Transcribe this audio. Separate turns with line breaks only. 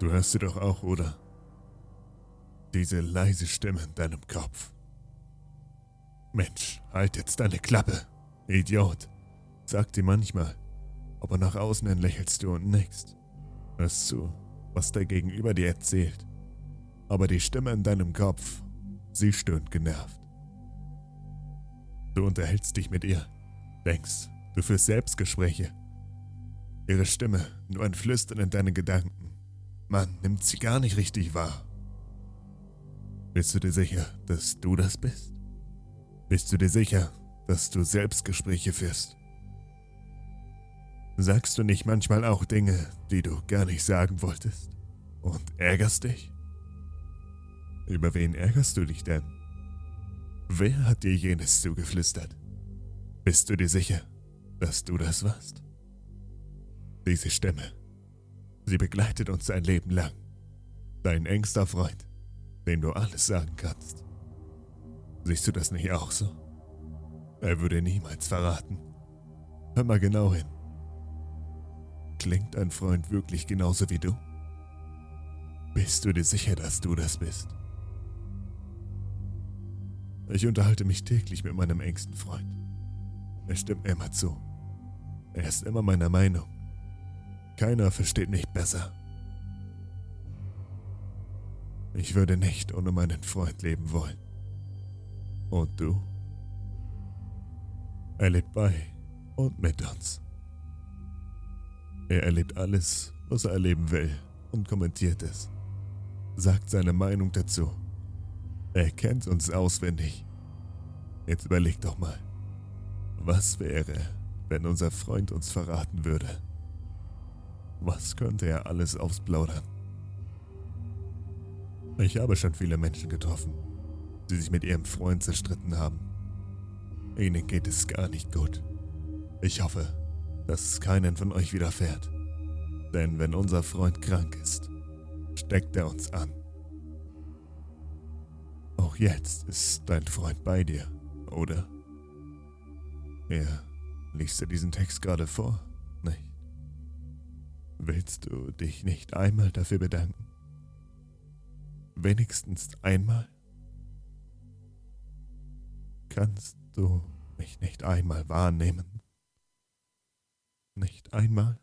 Du hörst sie doch auch, oder? Diese leise Stimme in deinem Kopf. Mensch, halt jetzt deine Klappe, Idiot, sagt sie manchmal, aber nach außen hin lächelst du und nickst. Hörst zu, was der Gegenüber dir erzählt. Aber die Stimme in deinem Kopf, sie stöhnt genervt. Du unterhältst dich mit ihr, denkst, du führst Selbstgespräche. Ihre Stimme, nur ein Flüstern in deinen Gedanken. Man nimmt sie gar nicht richtig wahr. Bist du dir sicher, dass du das bist? Bist du dir sicher, dass du Selbstgespräche führst? Sagst du nicht manchmal auch Dinge, die du gar nicht sagen wolltest? Und ärgerst dich? Über wen ärgerst du dich denn? Wer hat dir jenes zugeflüstert? Bist du dir sicher, dass du das warst? Diese Stimme Sie begleitet uns ein Leben lang. Dein engster Freund, dem du alles sagen kannst. Siehst du das nicht auch so? Er würde niemals verraten. Hör mal genau hin. Klingt ein Freund wirklich genauso wie du? Bist du dir sicher, dass du das bist? Ich unterhalte mich täglich mit meinem engsten Freund. Er stimmt immer zu. Er ist immer meiner Meinung. Keiner versteht mich besser. Ich würde nicht ohne meinen Freund leben wollen. Und du? Er lebt bei und mit uns. Er erlebt alles, was er erleben will und kommentiert es. Sagt seine Meinung dazu. Er kennt uns auswendig. Jetzt überleg doch mal, was wäre, wenn unser Freund uns verraten würde? Was könnte er alles ausplaudern? Ich habe schon viele Menschen getroffen, die sich mit ihrem Freund zerstritten haben. Ihnen geht es gar nicht gut. Ich hoffe, dass es keinen von euch widerfährt. Denn wenn unser Freund krank ist, steckt er uns an. Auch jetzt ist dein Freund bei dir, oder? Er liest dir diesen Text gerade vor? Willst du dich nicht einmal dafür bedanken? Wenigstens einmal? Kannst du mich nicht einmal wahrnehmen? Nicht einmal?